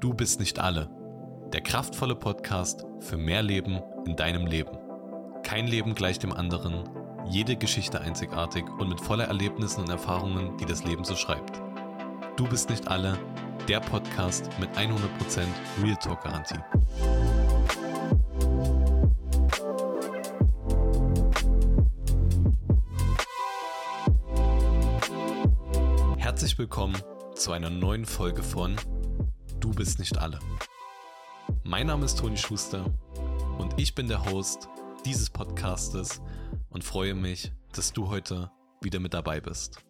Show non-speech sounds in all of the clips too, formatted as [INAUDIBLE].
Du bist nicht alle. Der kraftvolle Podcast für mehr Leben in deinem Leben. Kein Leben gleich dem anderen, jede Geschichte einzigartig und mit voller Erlebnissen und Erfahrungen, die das Leben so schreibt. Du bist nicht alle. Der Podcast mit 100% Real Talk Garantie. Herzlich willkommen zu einer neuen Folge von Du bist nicht alle. Mein Name ist Toni Schuster und ich bin der Host dieses Podcastes und freue mich, dass du heute wieder mit dabei bist.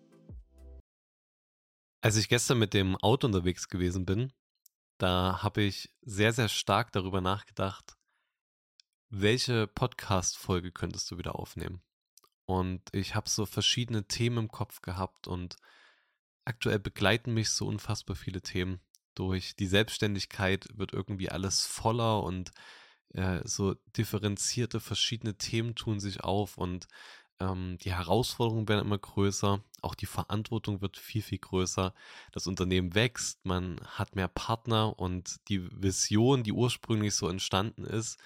Als ich gestern mit dem Auto unterwegs gewesen bin, da habe ich sehr, sehr stark darüber nachgedacht, welche Podcast-Folge könntest du wieder aufnehmen? Und ich habe so verschiedene Themen im Kopf gehabt und aktuell begleiten mich so unfassbar viele Themen durch die Selbstständigkeit wird irgendwie alles voller und äh, so differenzierte verschiedene Themen tun sich auf und ähm, die Herausforderungen werden immer größer, auch die Verantwortung wird viel, viel größer. Das Unternehmen wächst, man hat mehr Partner und die Vision, die ursprünglich so entstanden ist,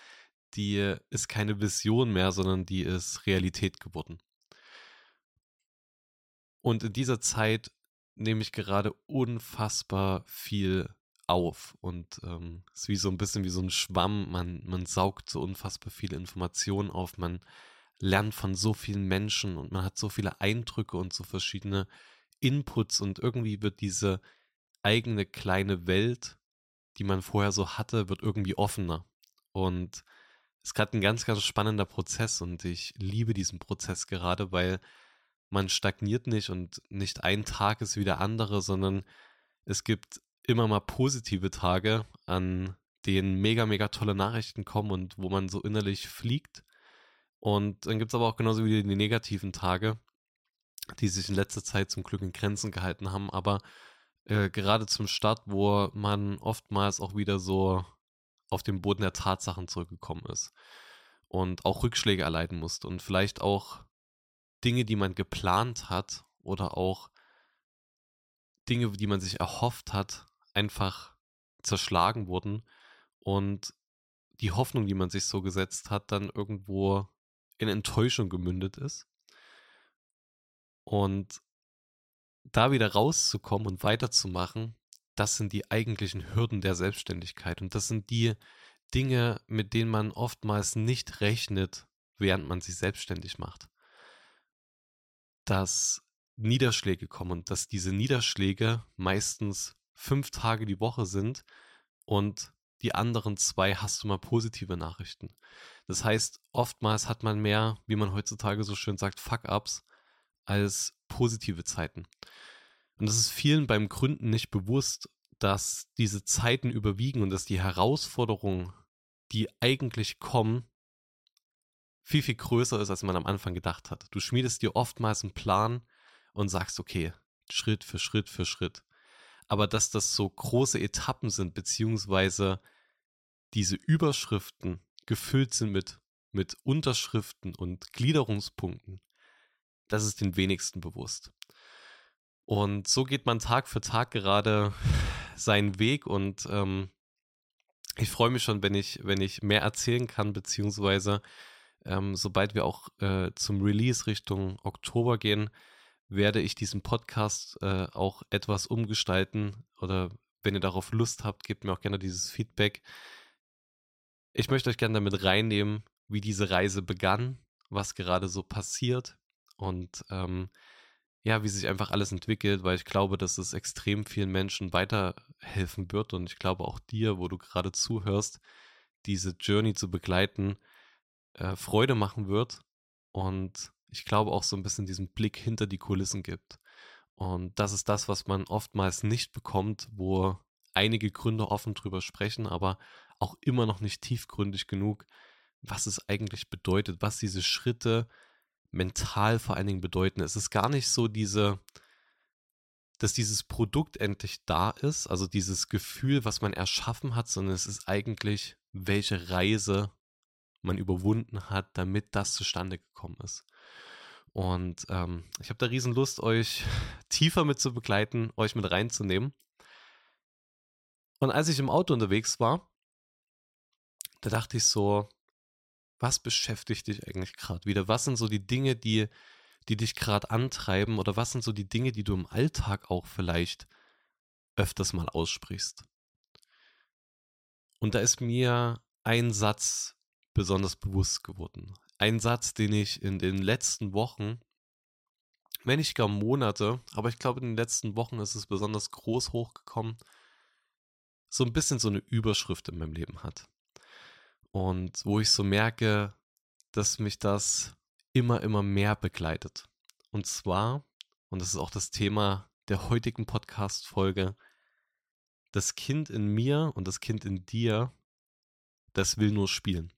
die ist keine Vision mehr, sondern die ist Realität geworden. Und in dieser Zeit nehme ich gerade unfassbar viel auf und ähm, ist wie so ein bisschen wie so ein Schwamm. Man, man saugt so unfassbar viele Informationen auf, man lernt von so vielen Menschen und man hat so viele Eindrücke und so verschiedene Inputs und irgendwie wird diese eigene kleine Welt, die man vorher so hatte, wird irgendwie offener. Und es ist gerade ein ganz, ganz spannender Prozess und ich liebe diesen Prozess gerade, weil man stagniert nicht und nicht ein Tag ist wie der andere, sondern es gibt immer mal positive Tage, an denen mega, mega tolle Nachrichten kommen und wo man so innerlich fliegt. Und dann gibt es aber auch genauso wie die negativen Tage, die sich in letzter Zeit zum Glück in Grenzen gehalten haben, aber äh, gerade zum Start, wo man oftmals auch wieder so auf den Boden der Tatsachen zurückgekommen ist und auch Rückschläge erleiden musste und vielleicht auch Dinge, die man geplant hat oder auch Dinge, die man sich erhofft hat, einfach zerschlagen wurden und die Hoffnung, die man sich so gesetzt hat, dann irgendwo in Enttäuschung gemündet ist. Und da wieder rauszukommen und weiterzumachen, das sind die eigentlichen Hürden der Selbstständigkeit. Und das sind die Dinge, mit denen man oftmals nicht rechnet, während man sich selbstständig macht dass Niederschläge kommen und dass diese Niederschläge meistens fünf Tage die Woche sind und die anderen zwei hast du mal positive Nachrichten. Das heißt, oftmals hat man mehr, wie man heutzutage so schön sagt, Fuck-ups als positive Zeiten. Und das ist vielen beim Gründen nicht bewusst, dass diese Zeiten überwiegen und dass die Herausforderungen, die eigentlich kommen, viel, viel größer ist, als man am Anfang gedacht hat. Du schmiedest dir oftmals einen Plan und sagst, okay, Schritt für Schritt für Schritt. Aber dass das so große Etappen sind, beziehungsweise diese Überschriften gefüllt sind mit, mit Unterschriften und Gliederungspunkten, das ist den wenigsten bewusst. Und so geht man Tag für Tag gerade seinen Weg und ähm, ich freue mich schon, wenn ich, wenn ich mehr erzählen kann, beziehungsweise ähm, sobald wir auch äh, zum Release Richtung Oktober gehen, werde ich diesen Podcast äh, auch etwas umgestalten oder wenn ihr darauf Lust habt, gebt mir auch gerne dieses Feedback. Ich möchte euch gerne damit reinnehmen, wie diese Reise begann, was gerade so passiert und ähm, ja, wie sich einfach alles entwickelt, weil ich glaube, dass es extrem vielen Menschen weiterhelfen wird und ich glaube auch dir, wo du gerade zuhörst, diese Journey zu begleiten, äh, Freude machen wird und ich glaube auch so ein bisschen diesen Blick hinter die Kulissen gibt. Und das ist das, was man oftmals nicht bekommt, wo einige Gründer offen drüber sprechen, aber auch immer noch nicht tiefgründig genug, was es eigentlich bedeutet, was diese Schritte mental vor allen Dingen bedeuten. Es ist gar nicht so diese, dass dieses Produkt endlich da ist, also dieses Gefühl, was man erschaffen hat, sondern es ist eigentlich, welche Reise man überwunden hat, damit das zustande gekommen ist. Und ähm, ich habe da riesen Lust, euch [LAUGHS] tiefer mit zu begleiten, euch mit reinzunehmen. Und als ich im Auto unterwegs war, da dachte ich so, was beschäftigt dich eigentlich gerade wieder? Was sind so die Dinge, die, die dich gerade antreiben? Oder was sind so die Dinge, die du im Alltag auch vielleicht öfters mal aussprichst? Und da ist mir ein Satz besonders bewusst geworden. Ein Satz, den ich in den letzten Wochen, wenn nicht gar Monate, aber ich glaube in den letzten Wochen ist es besonders groß hochgekommen, so ein bisschen so eine Überschrift in meinem Leben hat. Und wo ich so merke, dass mich das immer, immer mehr begleitet. Und zwar, und das ist auch das Thema der heutigen Podcast-Folge, das Kind in mir und das Kind in dir, das will nur spielen.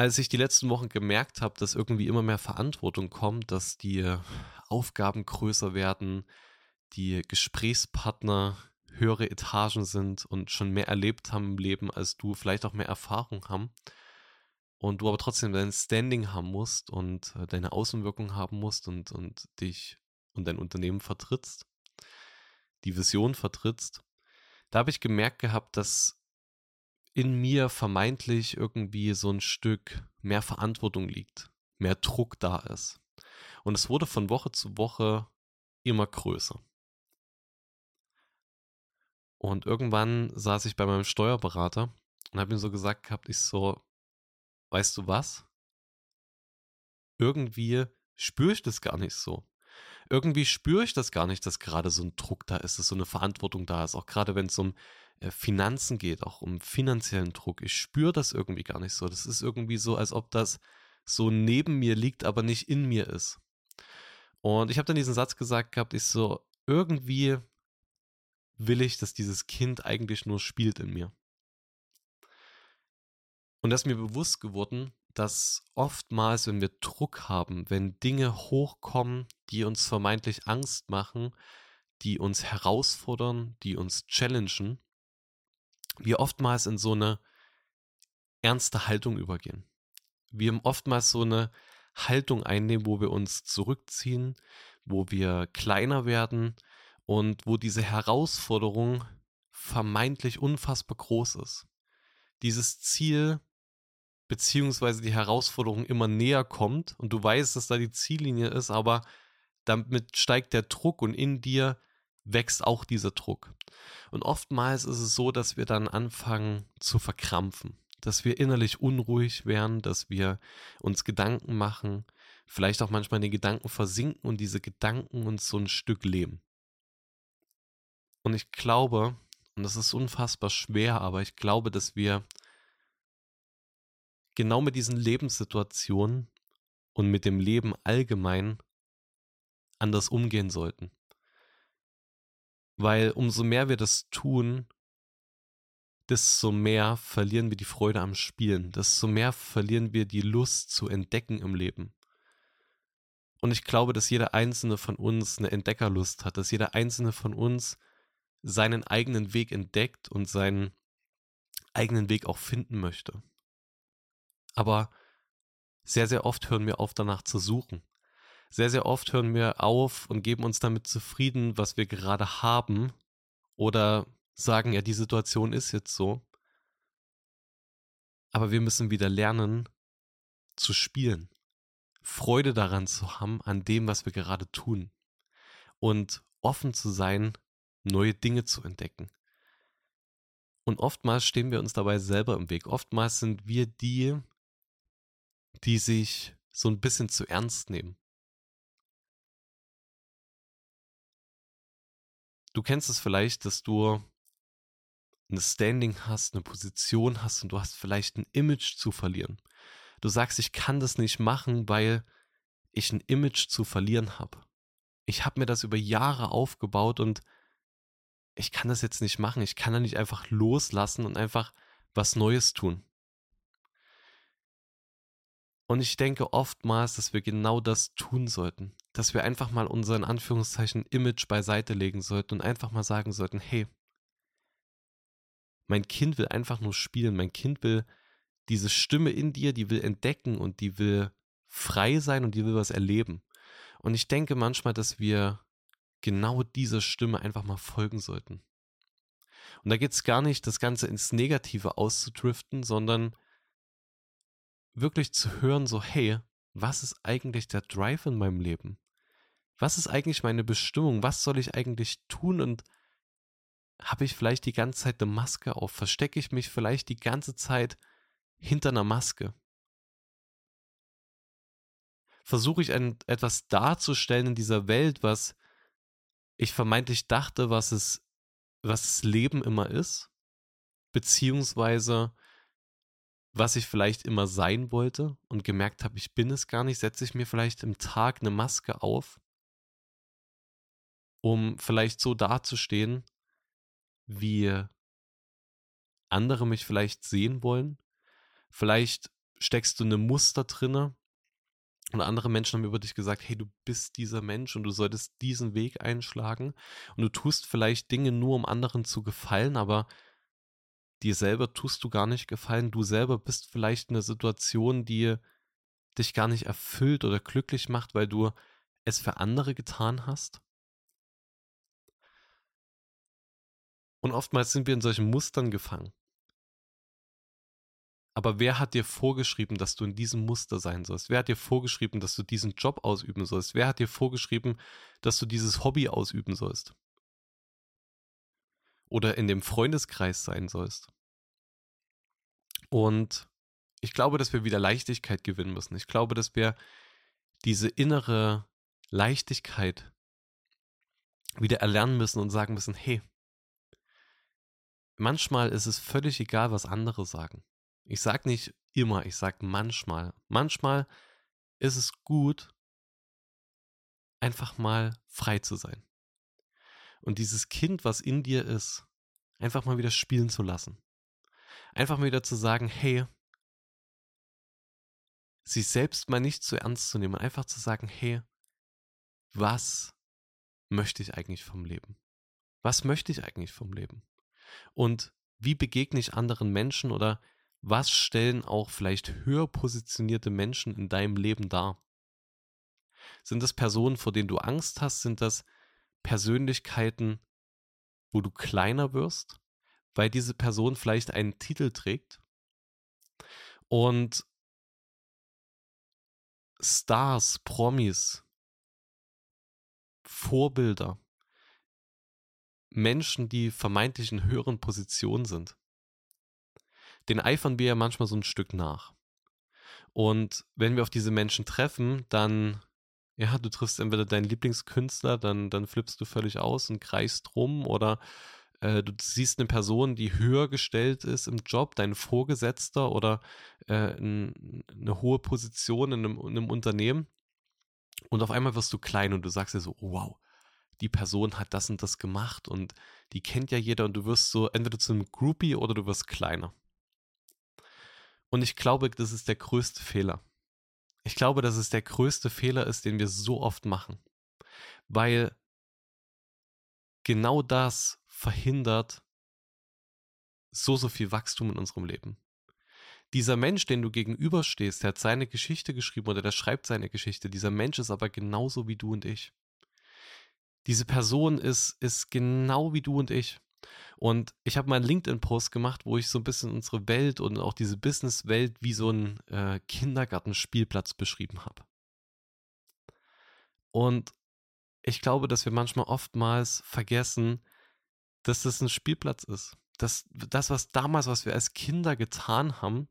Als ich die letzten Wochen gemerkt habe, dass irgendwie immer mehr Verantwortung kommt, dass die Aufgaben größer werden, die Gesprächspartner höhere Etagen sind und schon mehr erlebt haben im Leben als du, vielleicht auch mehr Erfahrung haben. Und du aber trotzdem dein Standing haben musst und äh, deine Außenwirkung haben musst und, und dich und dein Unternehmen vertrittst, die Vision vertrittst, da habe ich gemerkt gehabt, dass in mir vermeintlich irgendwie so ein Stück mehr Verantwortung liegt, mehr Druck da ist. Und es wurde von Woche zu Woche immer größer. Und irgendwann saß ich bei meinem Steuerberater und habe ihm so gesagt gehabt, ich so, weißt du was? Irgendwie spüre ich das gar nicht so. Irgendwie spüre ich das gar nicht, dass gerade so ein Druck da ist, dass so eine Verantwortung da ist. Auch gerade wenn es um Finanzen geht, auch um finanziellen Druck. Ich spüre das irgendwie gar nicht so. Das ist irgendwie so, als ob das so neben mir liegt, aber nicht in mir ist. Und ich habe dann diesen Satz gesagt gehabt, ich so, irgendwie will ich, dass dieses Kind eigentlich nur spielt in mir. Und das ist mir bewusst geworden, dass oftmals, wenn wir Druck haben, wenn Dinge hochkommen, die uns vermeintlich Angst machen, die uns herausfordern, die uns challengen, wir oftmals in so eine ernste Haltung übergehen. Wir oftmals so eine Haltung einnehmen, wo wir uns zurückziehen, wo wir kleiner werden, und wo diese Herausforderung vermeintlich unfassbar groß ist. Dieses Ziel beziehungsweise die Herausforderung immer näher kommt und du weißt, dass da die Ziellinie ist, aber damit steigt der Druck und in dir wächst auch dieser Druck. Und oftmals ist es so, dass wir dann anfangen zu verkrampfen, dass wir innerlich unruhig werden, dass wir uns Gedanken machen, vielleicht auch manchmal in den Gedanken versinken und diese Gedanken uns so ein Stück leben. Und ich glaube, und das ist unfassbar schwer, aber ich glaube, dass wir genau mit diesen Lebenssituationen und mit dem Leben allgemein anders umgehen sollten. Weil umso mehr wir das tun, desto mehr verlieren wir die Freude am Spielen, desto mehr verlieren wir die Lust zu entdecken im Leben. Und ich glaube, dass jeder einzelne von uns eine Entdeckerlust hat, dass jeder einzelne von uns seinen eigenen Weg entdeckt und seinen eigenen Weg auch finden möchte. Aber sehr, sehr oft hören wir auf, danach zu suchen. Sehr, sehr oft hören wir auf und geben uns damit zufrieden, was wir gerade haben oder sagen, ja, die Situation ist jetzt so. Aber wir müssen wieder lernen zu spielen, Freude daran zu haben, an dem, was wir gerade tun und offen zu sein neue Dinge zu entdecken. Und oftmals stehen wir uns dabei selber im Weg. Oftmals sind wir die, die sich so ein bisschen zu ernst nehmen. Du kennst es vielleicht, dass du eine Standing hast, eine Position hast und du hast vielleicht ein Image zu verlieren. Du sagst, ich kann das nicht machen, weil ich ein Image zu verlieren habe. Ich habe mir das über Jahre aufgebaut und ich kann das jetzt nicht machen. Ich kann da nicht einfach loslassen und einfach was Neues tun. Und ich denke oftmals, dass wir genau das tun sollten. Dass wir einfach mal unser in Anführungszeichen Image beiseite legen sollten und einfach mal sagen sollten, hey, mein Kind will einfach nur spielen. Mein Kind will diese Stimme in dir, die will entdecken und die will frei sein und die will was erleben. Und ich denke manchmal, dass wir genau dieser Stimme einfach mal folgen sollten. Und da geht es gar nicht, das Ganze ins Negative auszudriften, sondern wirklich zu hören, so, hey, was ist eigentlich der Drive in meinem Leben? Was ist eigentlich meine Bestimmung? Was soll ich eigentlich tun? Und habe ich vielleicht die ganze Zeit eine Maske auf? Verstecke ich mich vielleicht die ganze Zeit hinter einer Maske? Versuche ich ein, etwas darzustellen in dieser Welt, was ich vermeintlich dachte, was es, was das Leben immer ist? Beziehungsweise was ich vielleicht immer sein wollte und gemerkt habe, ich bin es gar nicht, setze ich mir vielleicht im Tag eine Maske auf, um vielleicht so dazustehen, wie andere mich vielleicht sehen wollen. Vielleicht steckst du eine Muster drinne und andere Menschen haben über dich gesagt, hey, du bist dieser Mensch und du solltest diesen Weg einschlagen und du tust vielleicht Dinge nur, um anderen zu gefallen, aber dir selber tust du gar nicht gefallen. Du selber bist vielleicht in einer Situation, die dich gar nicht erfüllt oder glücklich macht, weil du es für andere getan hast. Und oftmals sind wir in solchen Mustern gefangen. Aber wer hat dir vorgeschrieben, dass du in diesem Muster sein sollst? Wer hat dir vorgeschrieben, dass du diesen Job ausüben sollst? Wer hat dir vorgeschrieben, dass du dieses Hobby ausüben sollst? Oder in dem Freundeskreis sein sollst. Und ich glaube, dass wir wieder Leichtigkeit gewinnen müssen. Ich glaube, dass wir diese innere Leichtigkeit wieder erlernen müssen und sagen müssen, hey, manchmal ist es völlig egal, was andere sagen. Ich sage nicht immer, ich sage manchmal. Manchmal ist es gut, einfach mal frei zu sein und dieses Kind, was in dir ist, einfach mal wieder spielen zu lassen. Einfach mal wieder zu sagen, hey, sich selbst mal nicht zu ernst zu nehmen, einfach zu sagen, hey, was möchte ich eigentlich vom Leben? Was möchte ich eigentlich vom Leben? Und wie begegne ich anderen Menschen oder was stellen auch vielleicht höher positionierte Menschen in deinem Leben dar? Sind das Personen, vor denen du Angst hast? Sind das Persönlichkeiten, wo du kleiner wirst, weil diese Person vielleicht einen Titel trägt. Und Stars, Promis, Vorbilder, Menschen, die vermeintlich in höheren Positionen sind, den eifern wir ja manchmal so ein Stück nach. Und wenn wir auf diese Menschen treffen, dann ja, du triffst entweder deinen Lieblingskünstler, dann, dann flippst du völlig aus und kreist rum oder äh, du siehst eine Person, die höher gestellt ist im Job, dein Vorgesetzter oder äh, n, eine hohe Position in einem, in einem Unternehmen und auf einmal wirst du klein und du sagst dir so, wow, die Person hat das und das gemacht und die kennt ja jeder und du wirst so entweder zu einem Groupie oder du wirst kleiner. Und ich glaube, das ist der größte Fehler. Ich glaube, dass es der größte Fehler ist, den wir so oft machen. Weil genau das verhindert so, so viel Wachstum in unserem Leben. Dieser Mensch, den du gegenüberstehst, der hat seine Geschichte geschrieben oder der schreibt seine Geschichte. Dieser Mensch ist aber genauso wie du und ich. Diese Person ist, ist genau wie du und ich. Und ich habe mal einen LinkedIn-Post gemacht, wo ich so ein bisschen unsere Welt und auch diese Business-Welt wie so einen äh, Kindergartenspielplatz beschrieben habe. Und ich glaube, dass wir manchmal oftmals vergessen, dass das ein Spielplatz ist. Dass das, was damals, was wir als Kinder getan haben,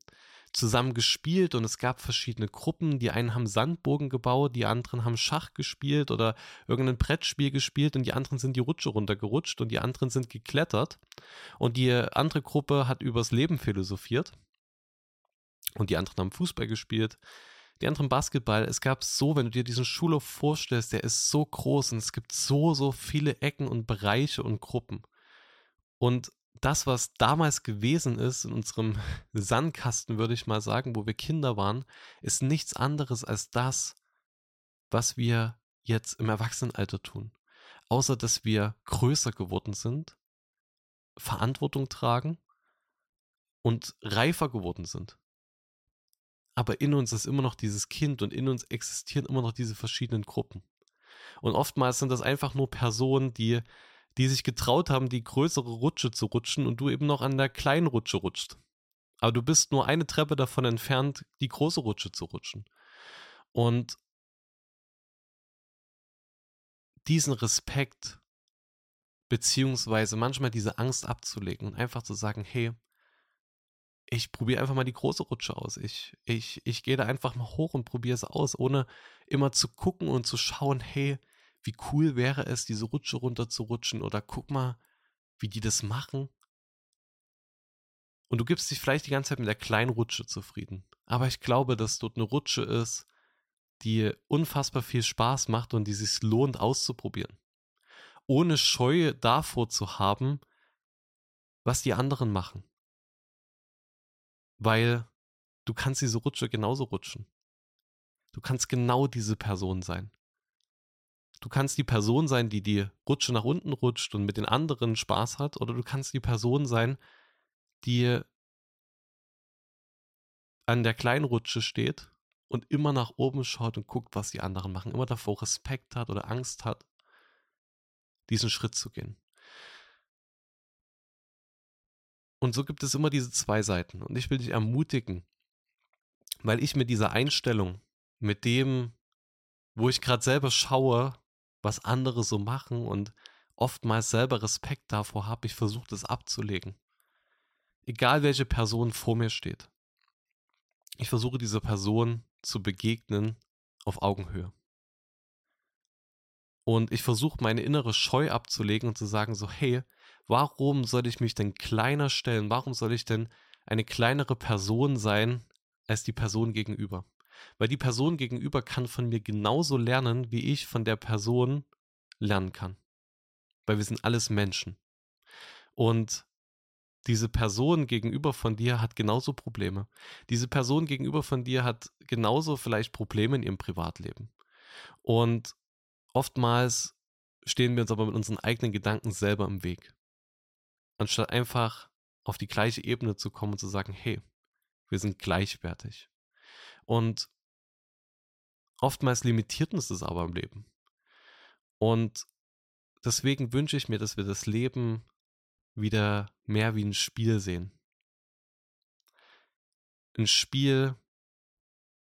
zusammen gespielt und es gab verschiedene Gruppen. Die einen haben Sandbogen gebaut, die anderen haben Schach gespielt oder irgendein Brettspiel gespielt und die anderen sind die Rutsche runtergerutscht und die anderen sind geklettert. Und die andere Gruppe hat übers Leben philosophiert und die anderen haben Fußball gespielt. Die anderen Basketball. Es gab so, wenn du dir diesen Schulhof vorstellst, der ist so groß und es gibt so, so viele Ecken und Bereiche und Gruppen. Und das, was damals gewesen ist, in unserem [LAUGHS] Sandkasten, würde ich mal sagen, wo wir Kinder waren, ist nichts anderes als das, was wir jetzt im Erwachsenenalter tun. Außer, dass wir größer geworden sind, Verantwortung tragen und reifer geworden sind. Aber in uns ist immer noch dieses Kind und in uns existieren immer noch diese verschiedenen Gruppen. Und oftmals sind das einfach nur Personen, die, die sich getraut haben, die größere Rutsche zu rutschen und du eben noch an der kleinen Rutsche rutscht. Aber du bist nur eine Treppe davon entfernt, die große Rutsche zu rutschen. Und diesen Respekt, beziehungsweise manchmal diese Angst abzulegen und einfach zu sagen, hey, ich probiere einfach mal die große Rutsche aus. Ich, ich, ich gehe da einfach mal hoch und probiere es aus, ohne immer zu gucken und zu schauen, hey, wie cool wäre es, diese Rutsche runter zu rutschen oder guck mal, wie die das machen. Und du gibst dich vielleicht die ganze Zeit mit der kleinen Rutsche zufrieden. Aber ich glaube, dass dort eine Rutsche ist, die unfassbar viel Spaß macht und die sich lohnt auszuprobieren. Ohne Scheu davor zu haben, was die anderen machen. Weil du kannst diese Rutsche genauso rutschen. Du kannst genau diese Person sein. Du kannst die Person sein, die die Rutsche nach unten rutscht und mit den anderen Spaß hat, oder du kannst die Person sein, die an der kleinen Rutsche steht und immer nach oben schaut und guckt, was die anderen machen, immer davor Respekt hat oder Angst hat, diesen Schritt zu gehen. Und so gibt es immer diese zwei Seiten. Und ich will dich ermutigen, weil ich mit dieser Einstellung, mit dem, wo ich gerade selber schaue, was andere so machen und oftmals selber Respekt davor habe, ich versuche das abzulegen. Egal welche Person vor mir steht. Ich versuche dieser Person zu begegnen auf Augenhöhe. Und ich versuche meine innere Scheu abzulegen und zu sagen so, hey, warum soll ich mich denn kleiner stellen? Warum soll ich denn eine kleinere Person sein als die Person gegenüber? Weil die Person gegenüber kann von mir genauso lernen, wie ich von der Person lernen kann. Weil wir sind alles Menschen. Und diese Person gegenüber von dir hat genauso Probleme. Diese Person gegenüber von dir hat genauso vielleicht Probleme in ihrem Privatleben. Und oftmals stehen wir uns aber mit unseren eigenen Gedanken selber im Weg. Anstatt einfach auf die gleiche Ebene zu kommen und zu sagen, hey, wir sind gleichwertig. Und oftmals limitiert uns das aber im Leben. Und deswegen wünsche ich mir, dass wir das Leben wieder mehr wie ein Spiel sehen. Ein Spiel,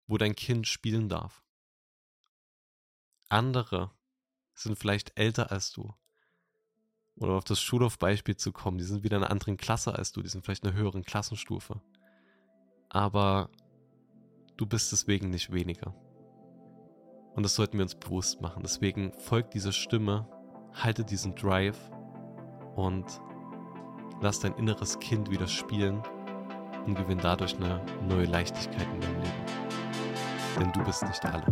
wo dein Kind spielen darf. Andere sind vielleicht älter als du. Oder auf das Schulhofbeispiel zu kommen, die sind wieder in einer anderen Klasse als du, die sind vielleicht in einer höheren Klassenstufe. Aber du bist deswegen nicht weniger. Und das sollten wir uns bewusst machen. Deswegen folgt dieser Stimme, halte diesen Drive und lass dein inneres Kind wieder spielen und gewinn dadurch eine neue Leichtigkeit in deinem Leben. Denn du bist nicht alle.